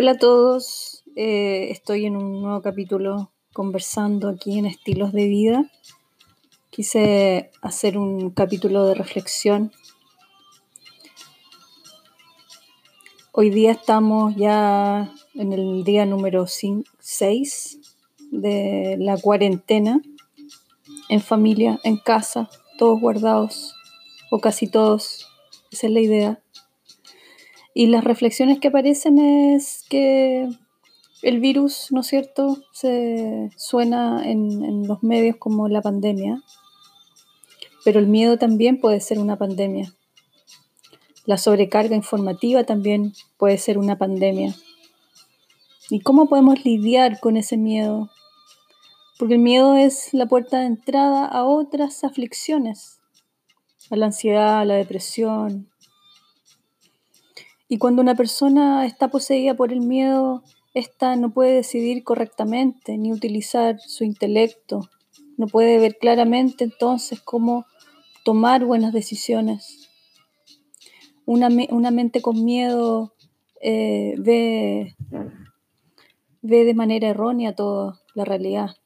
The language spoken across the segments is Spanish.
Hola a todos, eh, estoy en un nuevo capítulo conversando aquí en estilos de vida. Quise hacer un capítulo de reflexión. Hoy día estamos ya en el día número 6 de la cuarentena, en familia, en casa, todos guardados, o casi todos, esa es la idea. Y las reflexiones que aparecen es que el virus, ¿no es cierto?, se suena en, en, los medios como la pandemia, pero el miedo también puede ser una pandemia. La sobrecarga informativa también puede ser una pandemia. ¿Y cómo podemos lidiar con ese miedo? Porque el miedo es la puerta de entrada a otras aflicciones, a la ansiedad, a la depresión, y cuando una persona está poseída por el miedo, ésta no puede decidir correctamente ni utilizar su intelecto, no puede ver claramente entonces cómo tomar buenas decisiones. Una, mente con miedo eh, ve, ve de manera errónea toda la realidad.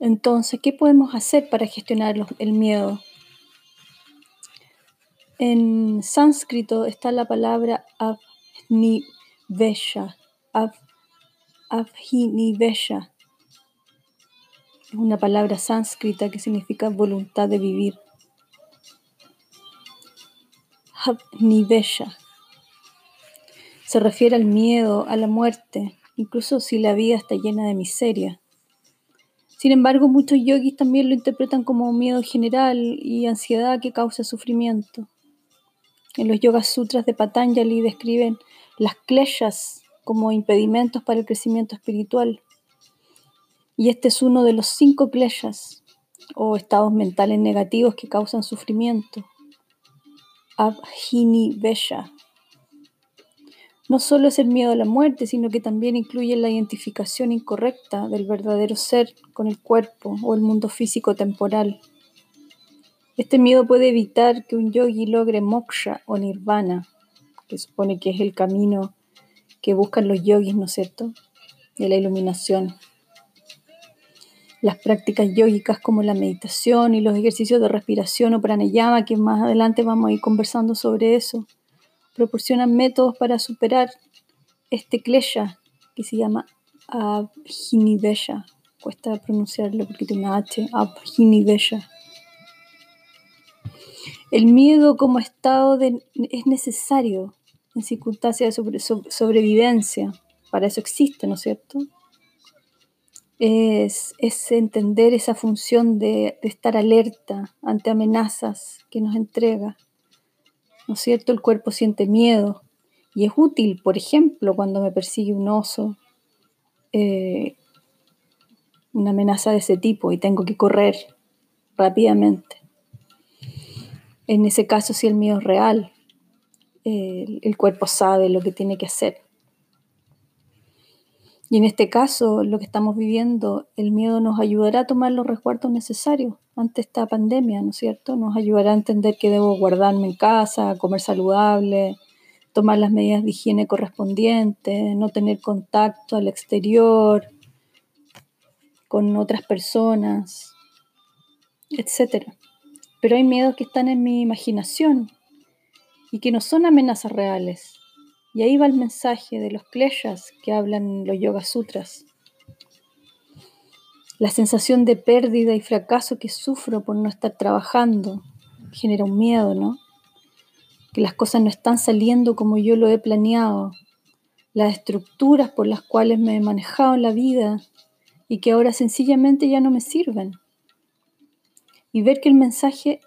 Entonces, ¿qué podemos hacer para gestionar el miedo? En sánscrito está la palabra avnivesha, av. Es una palabra sánscrita que significa voluntad de vivir. Avnivesha. Se refiere al miedo, a la muerte, incluso si la vida está llena de miseria. Sin embargo, muchos yogis también lo interpretan como miedo general y ansiedad que causa sufrimiento. En los Yoga Sutras de Patanjali describen las kleshas como impedimentos para el crecimiento espiritual. Y este es uno de los cinco kleshas o estados mentales negativos que causan sufrimiento. Abhini Vesha. No solo es el miedo a la muerte, sino que también incluye la identificación incorrecta del verdadero ser con el cuerpo o el mundo físico temporal. Este miedo puede evitar que un yogi logre moksha o nirvana, que supone que es el camino que buscan los yogis, ¿no es cierto?, de la iluminación. Las prácticas yógicas como la meditación y los ejercicios de respiración o pranayama, que más adelante vamos a ir conversando sobre eso, proporcionan métodos para superar este klesha que se llama Abhinivesha. Cuesta pronunciarlo porque tiene una H, Abhinivesha. El miedo como estado de, es necesario en circunstancias de sobrevivencia. Para eso existe, ¿no es cierto? Es, entender esa función de, estar alerta ante amenazas que nos entrega. ¿No es cierto? El cuerpo siente miedo y es útil, por ejemplo, cuando me persigue un oso, eh, una amenaza de ese tipo y tengo que correr rápidamente. En ese caso, si el miedo es real, el, cuerpo sabe lo que tiene que hacer. Y en este caso, lo que estamos viviendo, el miedo nos ayudará a tomar los resguardos necesarios ante esta pandemia, ¿no es cierto? Nos ayudará a entender que debo guardarme en casa, comer saludable, tomar las medidas de higiene correspondientes, no tener contacto al exterior con otras personas, etcétera. Pero hay miedos que están en mi imaginación y que no son amenazas reales. Y ahí va el mensaje de los kleshas que hablan los Yoga Sutras. La sensación de pérdida y fracaso que sufro por no estar trabajando genera un miedo, ¿no? Que las cosas no están saliendo como yo lo he planeado. Las estructuras por las cuales me he manejado en la vida y que ahora sencillamente ya no me sirven y ver que el mensaje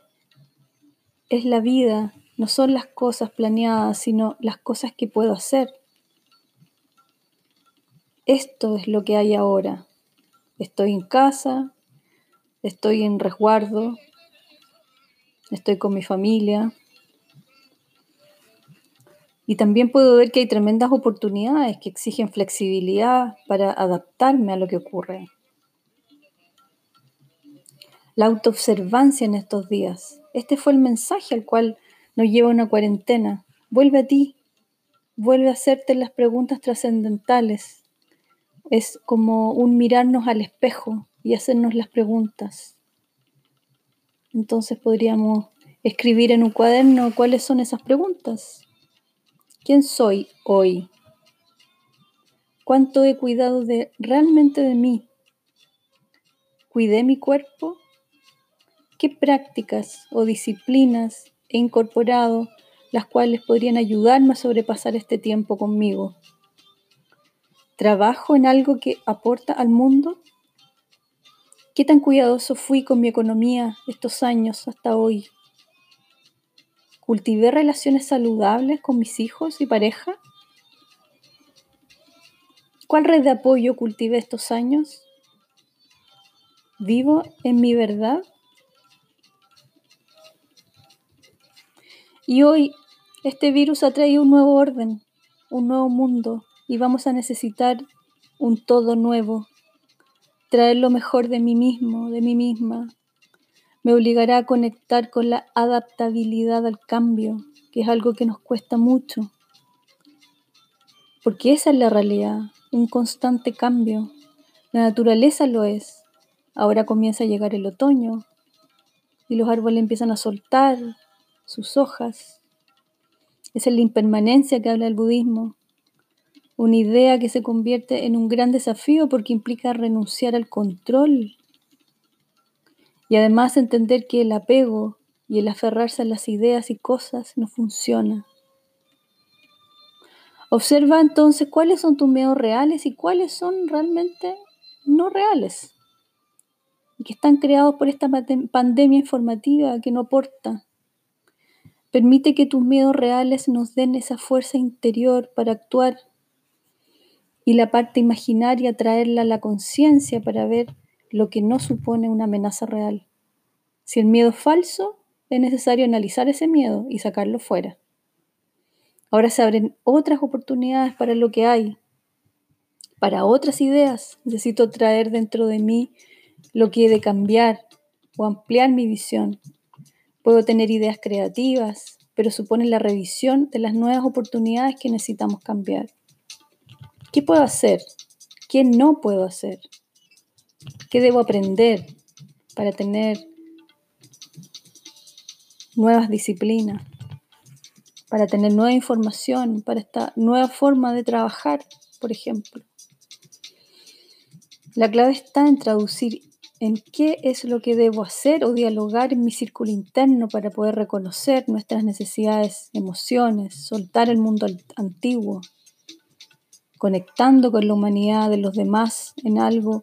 es la vida, no son las cosas planeadas, sino las cosas que puedo hacer. Esto es lo que hay ahora. Estoy en casa, estoy en resguardo, estoy con mi familia. Y también puedo ver que hay tremendas oportunidades que exigen flexibilidad para adaptarme a lo que ocurre la autoobservancia en estos días. Este fue el mensaje al cual nos lleva una cuarentena. Vuelve a ti, vuelve a hacerte las preguntas trascendentales. Es como un mirarnos al espejo y hacernos las preguntas. Entonces podríamos escribir en un cuaderno cuáles son esas preguntas. ¿Quién soy hoy? ¿Cuánto he cuidado de realmente de mí? ¿Cuidé mi cuerpo? ¿Qué prácticas o disciplinas he incorporado las cuales podrían ayudarme a sobrepasar este tiempo conmigo? ¿Trabajo en algo que aporta al mundo? ¿Qué tan cuidadoso fui con mi economía estos años hasta hoy? ¿Cultivé relaciones saludables con mis hijos y pareja? ¿Cuál red de apoyo cultivé estos años? ¿Vivo en mi verdad? Y hoy este virus ha traído un nuevo orden, un nuevo mundo y vamos a necesitar un todo nuevo. Traer lo mejor de mí mismo, de mí misma. Me obligará a conectar con la adaptabilidad al cambio, que es algo que nos cuesta mucho. Porque esa es la realidad, un constante cambio. La naturaleza lo es. Ahora comienza a llegar el otoño y los árboles empiezan a soltar sus hojas. Esa es la impermanencia que habla el budismo, una idea que se convierte en un gran desafío porque implica renunciar al control y además entender que el apego y el aferrarse a las ideas y cosas no funciona. Observa entonces cuáles son tus miedos reales y cuáles son realmente no reales y que están creados por esta pandemia informativa que no aporta. Permite que tus miedos reales nos den esa fuerza interior para actuar y la parte imaginaria traerla a la conciencia para ver lo que no supone una amenaza real. Si el miedo es falso, es necesario analizar ese miedo y sacarlo fuera. Ahora se abren otras oportunidades para lo que hay, para otras ideas. Necesito traer dentro de mí lo que he de cambiar o ampliar mi visión. Puedo tener ideas creativas, pero suponen la revisión de las nuevas oportunidades que necesitamos cambiar. ¿Qué puedo hacer? ¿Qué no puedo hacer? ¿Qué debo aprender para tener nuevas disciplinas? Para tener nueva información, para esta nueva forma de trabajar, por ejemplo. La clave está en traducir en qué es lo que debo hacer o dialogar en mi círculo interno para poder reconocer nuestras necesidades, emociones, soltar el mundo antiguo, conectando con la humanidad de los demás en algo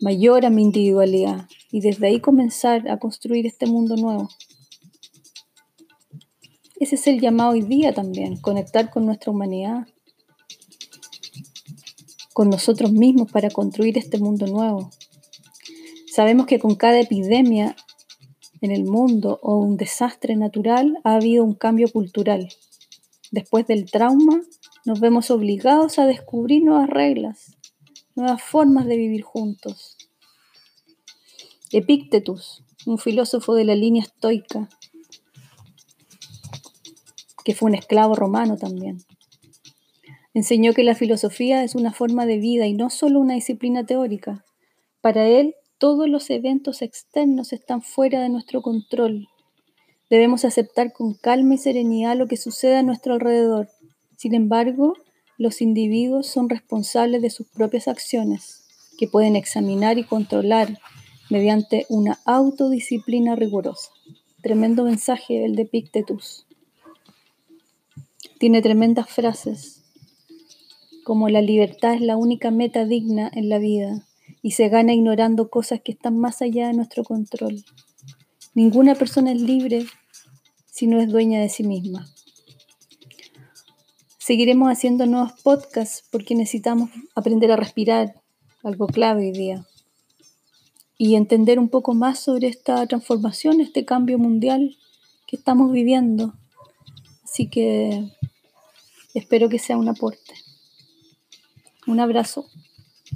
mayor a mi individualidad y desde ahí comenzar a construir este mundo nuevo. Ese es el llamado hoy día también, conectar con nuestra humanidad, con nosotros mismos para construir este mundo nuevo. Sabemos que con cada epidemia en el mundo o un desastre natural ha habido un cambio cultural. Después del trauma nos vemos obligados a descubrir nuevas reglas, nuevas formas de vivir juntos. Epictetus, un filósofo de la línea estoica, que fue un esclavo romano también, enseñó que la filosofía es una forma de vida y no solo una disciplina teórica. Para él, todos los eventos externos están fuera de nuestro control. Debemos aceptar con calma y serenidad lo que sucede a nuestro alrededor. Sin embargo, los individuos son responsables de sus propias acciones, que pueden examinar y controlar mediante una autodisciplina rigurosa. Tremendo mensaje el de Pictetus. Tiene tremendas frases, como la libertad es la única meta digna en la vida y se gana ignorando cosas que están más allá de nuestro control. Ninguna persona es libre si no es dueña de sí misma. Seguiremos haciendo nuevos podcasts porque necesitamos aprender a respirar, algo clave hoy día, y entender un poco más sobre esta transformación, este cambio mundial que estamos viviendo. Así que espero que sea un aporte. Un abrazo.